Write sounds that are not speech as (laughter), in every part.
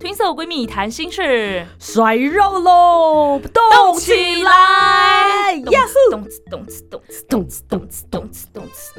Twin Soul 闺蜜谈心事，甩肉喽，动起来！呀呼，动次动次动次动次动次动次动次。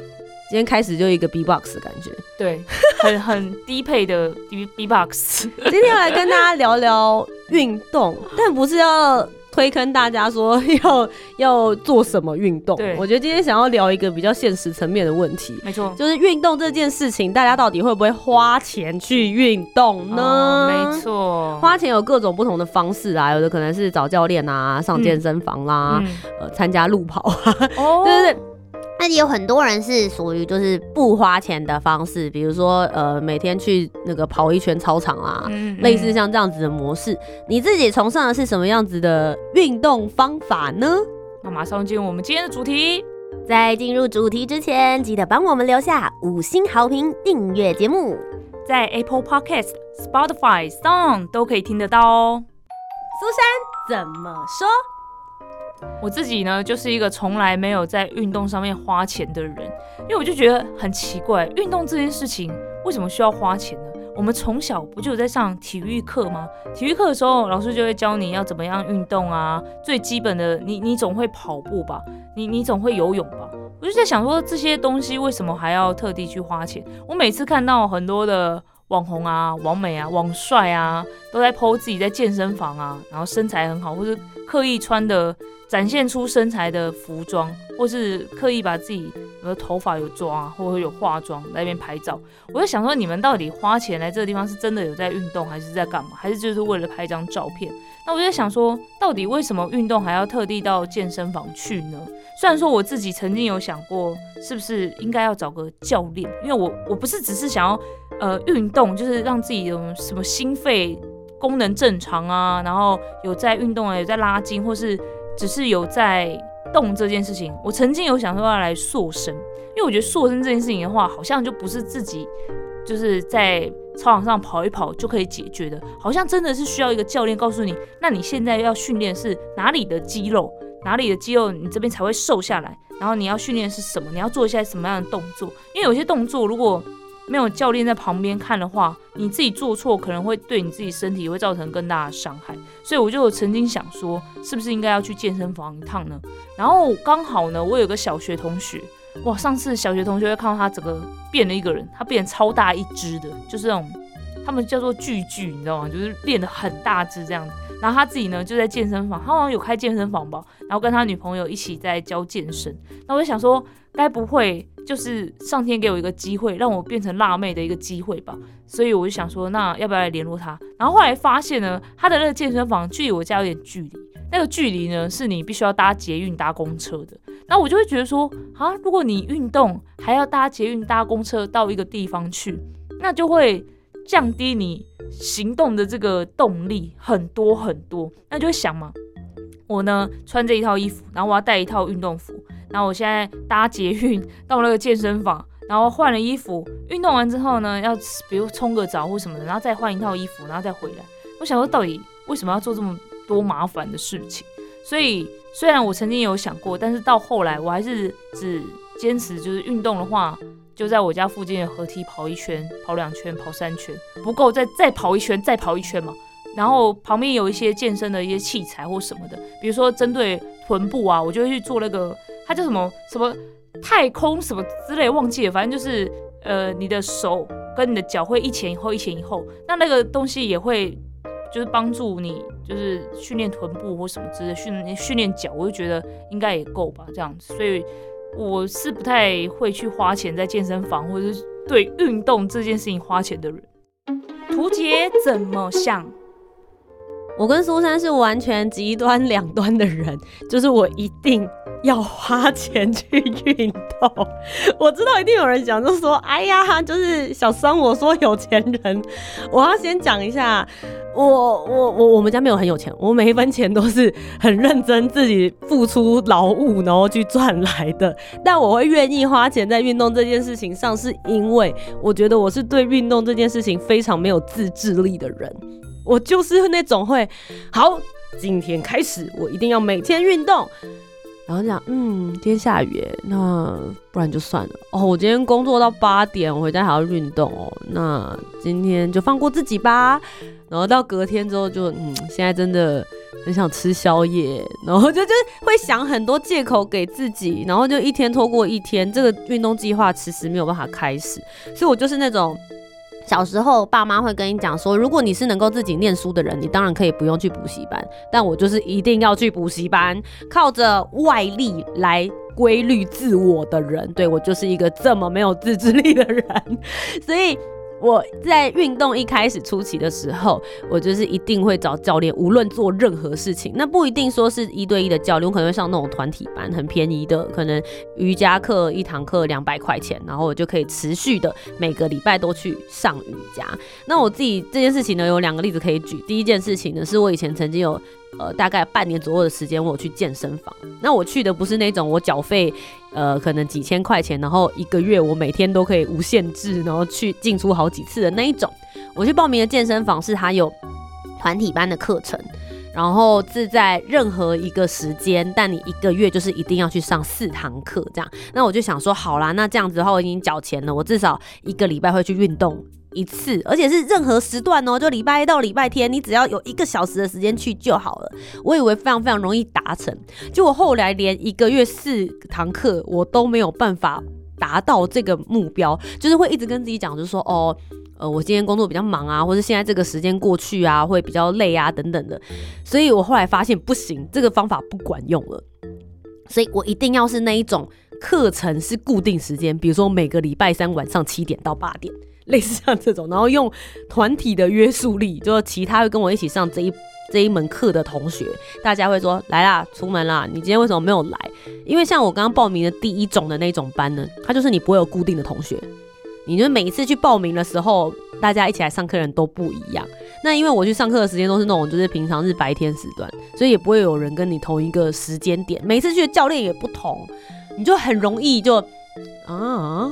今天开始就一个 B box 的感觉，对，很很低配的 B B box。今天要来跟大家聊聊运动，但不是要。推坑大家说要要做什么运动？对，我觉得今天想要聊一个比较现实层面的问题。没错，就是运动这件事情，大家到底会不会花钱去运动呢？没错，花钱有各种不同的方式啊，有的可能是找教练啊，上健身房啦，呃，参加路跑啊，对对 (laughs) 对。那也有很多人是属于就是不花钱的方式，比如说呃每天去那个跑一圈操场啊，类似像这样子的模式。你自己崇尚的是什么样子的运动方法呢？那马上进入我们今天的主题。在进入主题之前，记得帮我们留下五星好评，订阅节目，在 Apple Podcast、Spotify、Song 都可以听得到哦。苏珊怎么说？我自己呢，就是一个从来没有在运动上面花钱的人，因为我就觉得很奇怪，运动这件事情为什么需要花钱呢？我们从小不就有在上体育课吗？体育课的时候，老师就会教你要怎么样运动啊，最基本的，你你总会跑步吧，你你总会游泳吧？我就在想说，这些东西为什么还要特地去花钱？我每次看到很多的网红啊、网美啊、网帅啊，都在 PO 自己在健身房啊，然后身材很好，或是刻意穿的。展现出身材的服装，或是刻意把自己的头发有抓，或者有化妆在那边拍照。我就想说，你们到底花钱来这个地方是真的有在运动，还是在干嘛？还是就是为了拍一张照片？那我就在想说，到底为什么运动还要特地到健身房去呢？虽然说我自己曾经有想过，是不是应该要找个教练，因为我我不是只是想要呃运动，就是让自己有什么心肺功能正常啊，然后有在运动啊，有在拉筋，或是。只是有在动这件事情，我曾经有想说要来塑身，因为我觉得塑身这件事情的话，好像就不是自己就是在操场上跑一跑就可以解决的，好像真的是需要一个教练告诉你，那你现在要训练是哪里的肌肉，哪里的肌肉你这边才会瘦下来，然后你要训练是什么，你要做一些什么样的动作，因为有些动作如果没有教练在旁边看的话，你自己做错可能会对你自己身体会造成更大的伤害。所以我就曾经想说，是不是应该要去健身房一趟呢？然后刚好呢，我有个小学同学，哇，上次小学同学会看到他整个变了一个人，他变超大一只的，就是那种他们叫做巨巨，你知道吗？就是练得很大只这样子。然后他自己呢就在健身房，他好像有开健身房吧，然后跟他女朋友一起在教健身。那我就想说。该不会就是上天给我一个机会，让我变成辣妹的一个机会吧？所以我就想说，那要不要来联络他？然后后来发现呢，他的那个健身房距离我家有点距离，那个距离呢是你必须要搭捷运搭公车的。那我就会觉得说，啊，如果你运动还要搭捷运搭公车到一个地方去，那就会降低你行动的这个动力很多很多。那就会想嘛，我呢穿这一套衣服，然后我要带一套运动服。然后我现在搭捷运到那个健身房，然后换了衣服，运动完之后呢，要比如冲个澡或什么的，然后再换一套衣服，然后再回来。我想说，到底为什么要做这么多麻烦的事情？所以虽然我曾经有想过，但是到后来我还是只坚持，就是运动的话，就在我家附近的河堤跑一圈、跑两圈、跑三圈，不够再再跑一圈、再跑一圈嘛。然后旁边有一些健身的一些器材或什么的，比如说针对臀部啊，我就会去做那个。它叫什么什么太空什么之类忘记了，反正就是呃，你的手跟你的脚会一前一后，一前一后，那那个东西也会就是帮助你，就是训练臀部或什么之类，训训练脚，我就觉得应该也够吧，这样子。所以我是不太会去花钱在健身房或者是对运动这件事情花钱的人。图杰怎么想？我跟苏珊是完全极端两端的人，就是我一定。要花钱去运动，我知道一定有人讲，就说：“哎呀，就是小桑，我说有钱人。”我要先讲一下，我我我我们家没有很有钱，我每一分钱都是很认真自己付出劳务，然后去赚来的。但我会愿意花钱在运动这件事情上，是因为我觉得我是对运动这件事情非常没有自制力的人。我就是那种会，好，今天开始我一定要每天运动。然后讲，嗯，今天下雨，那不然就算了。哦，我今天工作到八点，我回家还要运动哦，那今天就放过自己吧。然后到隔天之后，就嗯，现在真的很想吃宵夜，然后就就会想很多借口给自己，然后就一天拖过一天，这个运动计划迟迟没有办法开始。所以我就是那种。小时候，爸妈会跟你讲说，如果你是能够自己念书的人，你当然可以不用去补习班。但我就是一定要去补习班，靠着外力来规律自我的人。对我就是一个这么没有自制力的人，(laughs) 所以。我在运动一开始初期的时候，我就是一定会找教练，无论做任何事情，那不一定说是一对一的教练，我可能会上那种团体班，很便宜的，可能瑜伽课一堂课两百块钱，然后我就可以持续的每个礼拜都去上瑜伽。那我自己这件事情呢，有两个例子可以举。第一件事情呢，是我以前曾经有。呃，大概半年左右的时间，我去健身房。那我去的不是那种我缴费，呃，可能几千块钱，然后一个月我每天都可以无限制，然后去进出好几次的那一种。我去报名的健身房是它有团体班的课程，然后是在任何一个时间，但你一个月就是一定要去上四堂课这样。那我就想说，好啦，那这样子的话，我已经缴钱了，我至少一个礼拜会去运动。一次，而且是任何时段哦，就礼拜一到礼拜天，你只要有一个小时的时间去就好了。我以为非常非常容易达成，结果后来连一个月四堂课我都没有办法达到这个目标，就是会一直跟自己讲，就是说哦，呃，我今天工作比较忙啊，或者现在这个时间过去啊，会比较累啊等等的。所以我后来发现不行，这个方法不管用了，所以我一定要是那一种课程是固定时间，比如说每个礼拜三晚上七点到八点。(laughs) 类似像这种，然后用团体的约束力，就其他会跟我一起上这一这一门课的同学，大家会说来啦，出门啦，你今天为什么没有来？因为像我刚刚报名的第一种的那种班呢，它就是你不会有固定的同学，你就每一次去报名的时候，大家一起来上课人都不一样。那因为我去上课的时间都是那种就是平常是白天时段，所以也不会有人跟你同一个时间点，每次去的教练也不同，你就很容易就啊。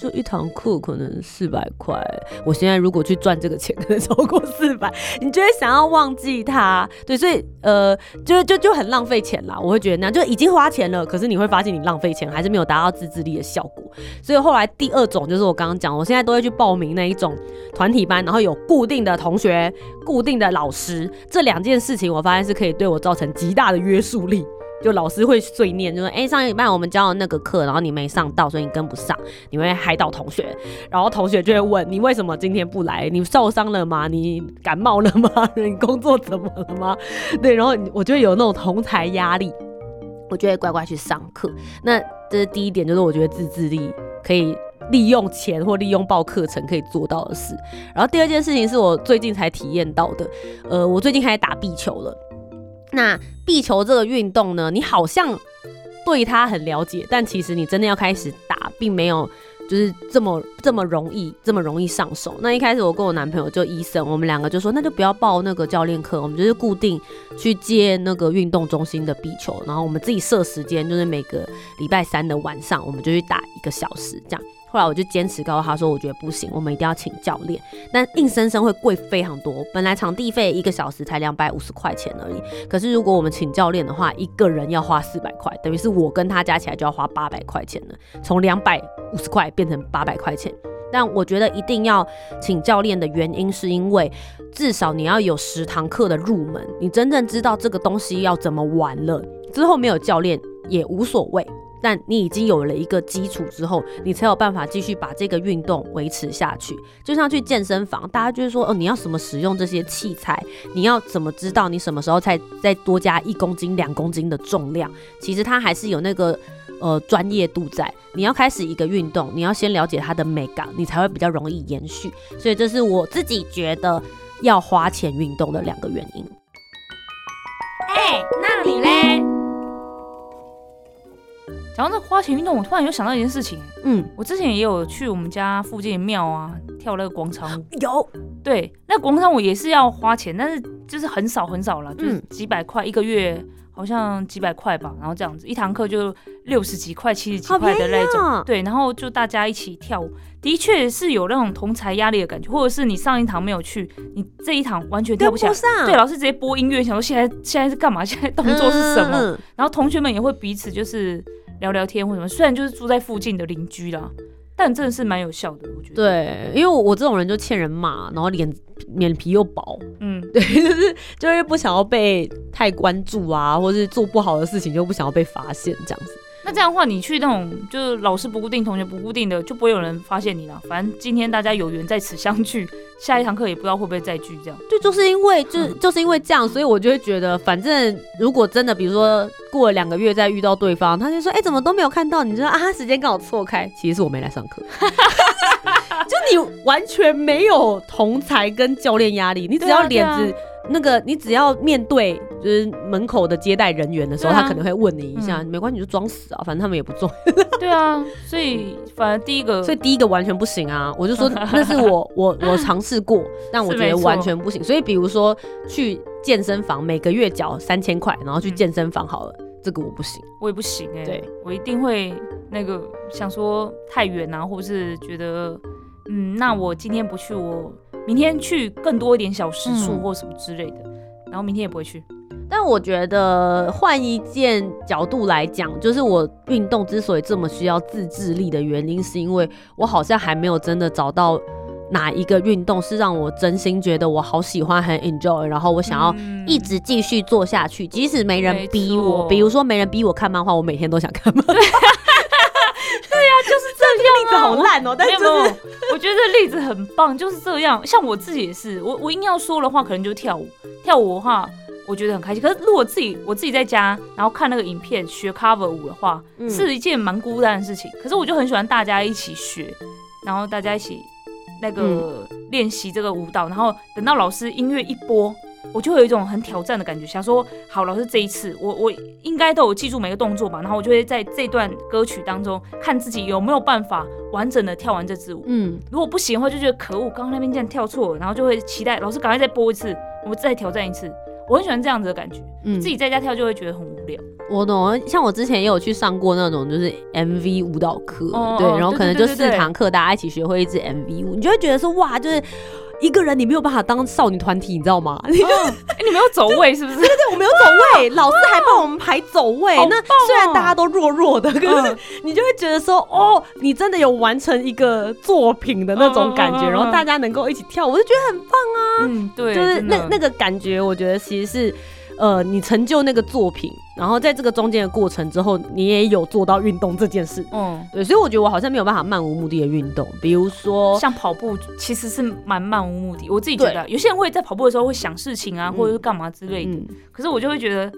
就一堂课可能四百块，我现在如果去赚这个钱，可能超过四百，你就会想要忘记它，对，所以呃，就就就很浪费钱啦。我会觉得那样，就已经花钱了，可是你会发现你浪费钱，还是没有达到自制力的效果。所以后来第二种就是我刚刚讲，我现在都会去报名那一种团体班，然后有固定的同学、固定的老师，这两件事情我发现是可以对我造成极大的约束力。就老师会碎念，就说：“哎，上一半我们教的那个课，然后你没上到，所以你跟不上，你会害到同学。然后同学就会问你为什么今天不来？你受伤了吗？你感冒了吗？(laughs) 你工作怎么了吗？对，然后我就有那种同台压力，我就会乖乖去上课。那这是第一点，就是我觉得自制力可以利用钱或利用报课程可以做到的事。然后第二件事情是我最近才体验到的，呃，我最近开始打壁球了。”那壁球这个运动呢，你好像对它很了解，但其实你真的要开始打，并没有就是这么这么容易，这么容易上手。那一开始我跟我男朋友就医生，我们两个就说，那就不要报那个教练课，我们就是固定去接那个运动中心的壁球，然后我们自己设时间，就是每个礼拜三的晚上，我们就去打一个小时这样。后来我就坚持告诉他说，我觉得不行，我们一定要请教练，但硬生生会贵非常多。本来场地费一个小时才两百五十块钱而已，可是如果我们请教练的话，一个人要花四百块，等于是我跟他加起来就要花八百块钱了，从两百五十块变成八百块钱。但我觉得一定要请教练的原因，是因为至少你要有十堂课的入门，你真正知道这个东西要怎么玩了，之后没有教练也无所谓。但你已经有了一个基础之后，你才有办法继续把这个运动维持下去。就像去健身房，大家就是说，哦，你要怎么使用这些器材？你要怎么知道你什么时候才再多加一公斤、两公斤的重量？其实它还是有那个呃专业度在。你要开始一个运动，你要先了解它的美感，你才会比较容易延续。所以这是我自己觉得要花钱运动的两个原因。哎，那你嘞？讲到这花钱运动，我突然又想到一件事情。嗯，我之前也有去我们家附近的庙啊跳那个广场舞。(gasps) 有，对，那广场舞也是要花钱，但是就是很少很少了，就是几百块一个月。好像几百块吧，然后这样子一堂课就六十几块、七十几块的那种，对，然后就大家一起跳舞，的确是有那种同才压力的感觉，或者是你上一堂没有去，你这一堂完全跳不起来。对，老师直接播音乐，想说现在现在是干嘛？现在动作是什么？然后同学们也会彼此就是聊聊天或什么，虽然就是住在附近的邻居啦。但真的是蛮有效的，我觉得。对，因为我我这种人就欠人骂，然后脸脸皮又薄，嗯，(laughs) 对，就是就是不想要被太关注啊，或是做不好的事情就不想要被发现这样子。那这样的话，你去那种就是老师不固定、同学不固定的，就不会有人发现你了。反正今天大家有缘在此相聚，下一堂课也不知道会不会再聚。这样，对就是因为就就是因为这样，所以我就会觉得，反正如果真的，比如说过了两个月再遇到对方，他就说，哎，怎么都没有看到？你知道啊，时间刚好错开，其实是我没来上课。(laughs) 就你完全没有同才跟教练压力，你只要脸子。那个，你只要面对就是门口的接待人员的时候，他可能会问你一下，没关系，你就装死啊，反正他们也不重。对啊，所以反正第一个，(laughs) 所以第一个完全不行啊！我就说 (laughs) 那是我我我尝试过，(laughs) 但我觉得完全不行。所以比如说去健身房，每个月缴三千块，然后去健身房好了，这个我不行，我也不行哎。对，我一定会那个想说太远啊，或者是觉得嗯，那我今天不去我。明天去更多一点小时数或什么之类的，然后明天也不会去。但我觉得换一件角度来讲，就是我运动之所以这么需要自制力的原因，是因为我好像还没有真的找到哪一个运动是让我真心觉得我好喜欢、很 enjoy，然后我想要一直继续做下去，即使没人逼我。比如说没人逼我看漫画，我每天都想看漫画。(laughs) 对呀，就是这样。例子好烂哦，但是我觉得这例子很棒，就是这样。像我自己也是，我我硬要说的话，可能就跳舞。跳舞的话，我觉得很开心。可是如果自己我自己在家，然后看那个影片学 cover 舞的话，是一件蛮孤单的事情。可是我就很喜欢大家一起学，然后大家一起那个练习这个舞蹈，然后等到老师音乐一播。我就会有一种很挑战的感觉，想说好，老师这一次我我应该都有记住每个动作吧，然后我就会在这段歌曲当中看自己有没有办法完整的跳完这支舞。嗯，如果不行的话，就觉得可恶，刚刚那边竟然跳错了，然后就会期待老师赶快再播一次，我再挑战一次。我很喜欢这样子的感觉，自己在家跳就会觉得很无聊。我懂，像我之前也有去上过那种就是 MV 舞蹈课，对，然后可能就四堂课大家一起学会一支 MV 舞，你就会觉得说哇，就是。一个人你没有办法当少女团体，你知道吗？你就你没有走位是不是？对对对，我没有走位，老师还帮我们排走位。那虽然大家都弱弱的，可是你就会觉得说，哦，你真的有完成一个作品的那种感觉，然后大家能够一起跳，我就觉得很棒啊。嗯，对，就是那那个感觉，我觉得其实是。呃，你成就那个作品，然后在这个中间的过程之后，你也有做到运动这件事。嗯，对，所以我觉得我好像没有办法漫无目的的运动，比如说像跑步，其实是蛮漫无目的。我自己觉得，有些人会在跑步的时候会想事情啊，或者是干嘛之类的。可是我就会觉得，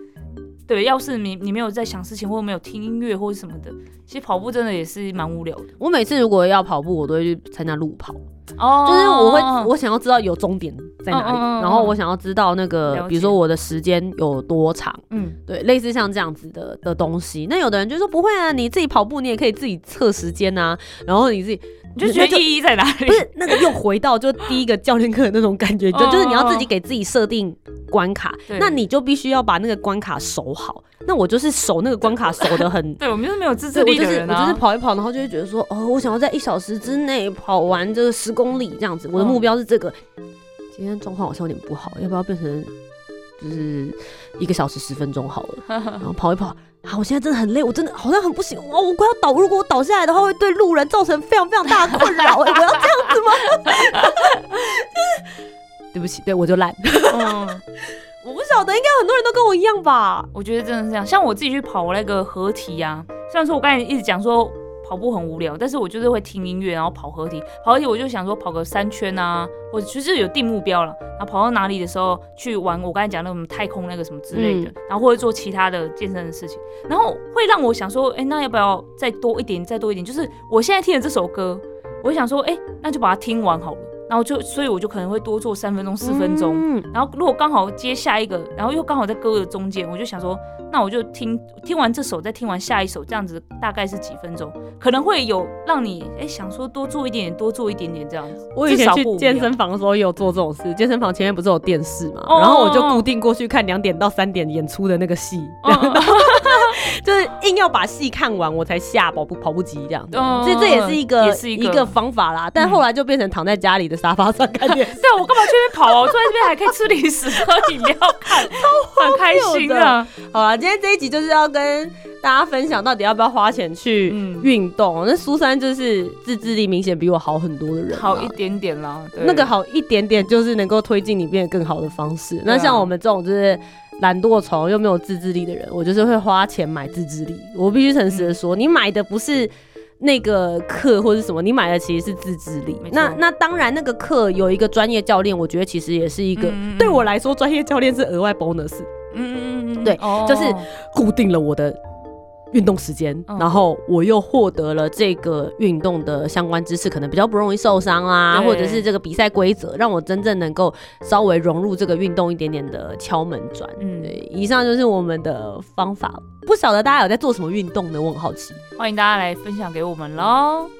对，要是你你没有在想事情，或者没有听音乐或者什么的，其实跑步真的也是蛮无聊的。我每次如果要跑步，我都会去参加路跑。哦，就是我会，我想要知道有终点在哪里，然后我想要知道那个，比如说我的时间有多长，嗯，对，类似像这样子的的东西。那有的人就说不会啊，你自己跑步你也可以自己测时间啊，然后你自己你就觉得意义在哪里？不是那个又回到就第一个教练课的那种感觉，就就是你要自己给自己设定关卡，那你就必须要把那个关卡守好。那我就是守那个关卡守的很，(laughs) 对我们就是没有自制力的人啊。我就是跑一跑，然后就会觉得说，哦，我想要在一小时之内跑完这个十公里这样子，我的目标是这个。今天状况好像有点不好，要不要变成就是一个小时十分钟好了？(laughs) 然后跑一跑，啊，我现在真的很累，我真的好像很不行，哇，我快要倒，如果我倒下来的话，会对路人造成非常非常大的困扰，(laughs) 我要这样子吗？对不起，对我就烂。我不晓得，应该很多人都跟我一样吧？我觉得真的是这样。像我自己去跑那个合体啊，虽然说我刚才一直讲说跑步很无聊，但是我就是会听音乐，然后跑合体。跑合体我就想说跑个三圈啊，或者就是有定目标了。然后跑到哪里的时候去玩，我刚才讲那种太空那个什么之类的，然后或者做其他的健身的事情，然后会让我想说，哎，那要不要再多一点，再多一点？就是我现在听的这首歌，我想说，哎，那就把它听完好了。然后就所以我就可能会多做三分钟、四分钟。然后如果刚好接下一个，然后又刚好在歌的中间，我就想说，那我就听听完这首，再听完下一首，这样子大概是几分钟，可能会有让你哎想说多做一点点，多做一点点这样子。我以前去健身房的时候也有做这种事，健身房前面不是有电视嘛，然后我就固定过去看两点到三点演出的那个戏。就是硬要把戏看完，我才下跑步跑步机这样，所以这也是一个一个方法啦。但后来就变成躺在家里的沙发上看电视。(laughs) 对，我干嘛去那边跑啊？我坐在这边还可以吃零食喝饮料看，很开心的。好了，今天这一集就是要跟大家分享到底要不要花钱去运动。那苏珊就是自制力明显比我好很多的人，好一点点啦。那个好一点点就是能够推进你变得更好的方式。那像我们这种就是。懒惰虫又没有自制力的人，我就是会花钱买自制力。我必须诚实的说，你买的不是那个课或者什么，你买的其实是自制力。那那当然，那个课有一个专业教练，我觉得其实也是一个对我来说，专业教练是额外 bonus。嗯嗯嗯，对，就是固定了我的。运动时间，然后我又获得了这个运动的相关知识，可能比较不容易受伤啊，或者是这个比赛规则，让我真正能够稍微融入这个运动一点点的敲门砖。嗯，以上就是我们的方法。不晓得大家有在做什么运动呢？我很好奇，欢迎大家来分享给我们喽。